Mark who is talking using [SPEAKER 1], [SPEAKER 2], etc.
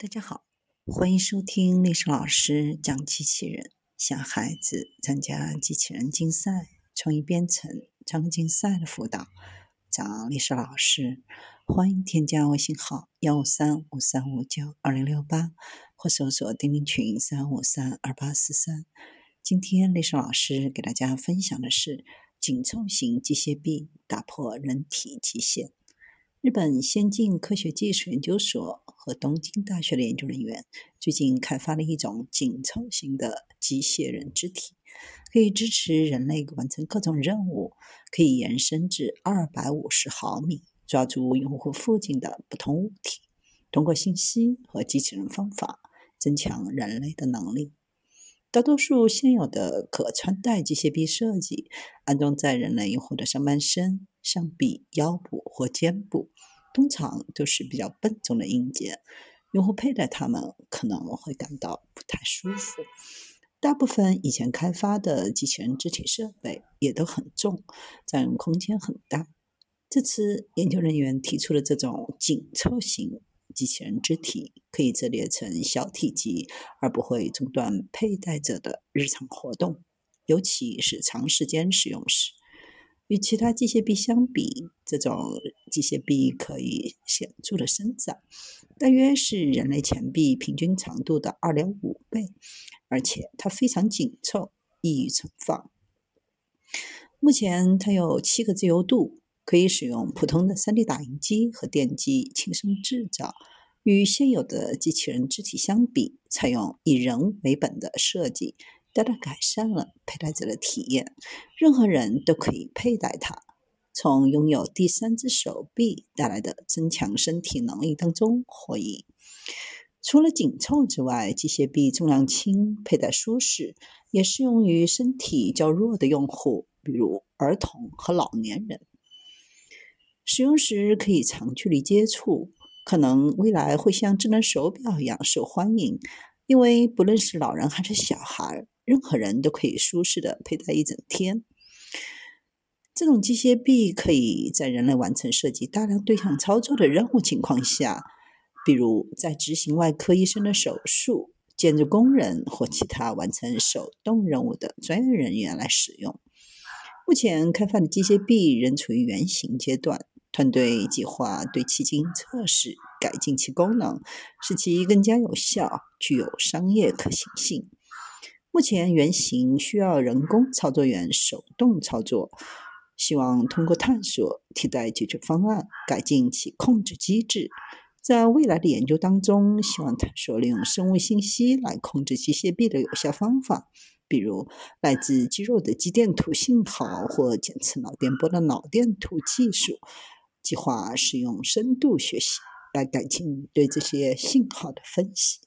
[SPEAKER 1] 大家好，欢迎收听历史老师讲机器人，小孩子参加机器人竞赛、创意编程、创客竞赛的辅导。找历史老师，欢迎添加微信号幺五三五三五九二零六八，或搜索钉钉群三五三二八四三。今天历史老师给大家分享的是紧凑型机械臂打破人体极限。日本先进科学技术研究所和东京大学的研究人员最近开发了一种紧凑型的机械人肢体，可以支持人类完成各种任务，可以延伸至二百五十毫米，抓住用户附近的不同物体，通过信息和机器人方法增强人类的能力。大多数现有的可穿戴机械臂设计安装在人类用户的上半身。上臂、腰部或肩部，通常都是比较笨重的硬件，用户佩戴它们可能会感到不太舒服。大部分以前开发的机器人肢体设备也都很重，占用空间很大。这次研究人员提出了这种紧凑型机器人肢体，可以折叠成小体积，而不会中断佩戴者的日常活动，尤其是长时间使用时。与其他机械臂相比，这种机械臂可以显著的伸展，大约是人类前臂平均长度的二点五倍，而且它非常紧凑，易于存放。目前它有七个自由度，可以使用普通的 3D 打印机和电机轻松制造。与现有的机器人肢体相比，采用以人为本的设计。大大改善了佩戴者的体验，任何人都可以佩戴它。从拥有第三只手臂带来的增强身体能力当中获益。除了紧凑之外，机械臂重量轻，佩戴舒适，也适用于身体较弱的用户，比如儿童和老年人。使用时可以长距离接触，可能未来会像智能手表一样受欢迎，因为不论是老人还是小孩。任何人都可以舒适的佩戴一整天。这种机械臂可以在人类完成涉及大量对象操作的任务情况下，比如在执行外科医生的手术、建筑工人或其他完成手动任务的专业人员来使用。目前开发的机械臂仍处于原型阶段，团队计划对其进行测试，改进其功能，使其更加有效，具有商业可行性。目前原型需要人工操作员手动操作，希望通过探索替代解决方案，改进其控制机制。在未来的研究当中，希望探索利用生物信息来控制机械臂的有效方法，比如来自肌肉的肌电图信号或检测脑电波的脑电图技术。计划使用深度学习来改进对这些信号的分析。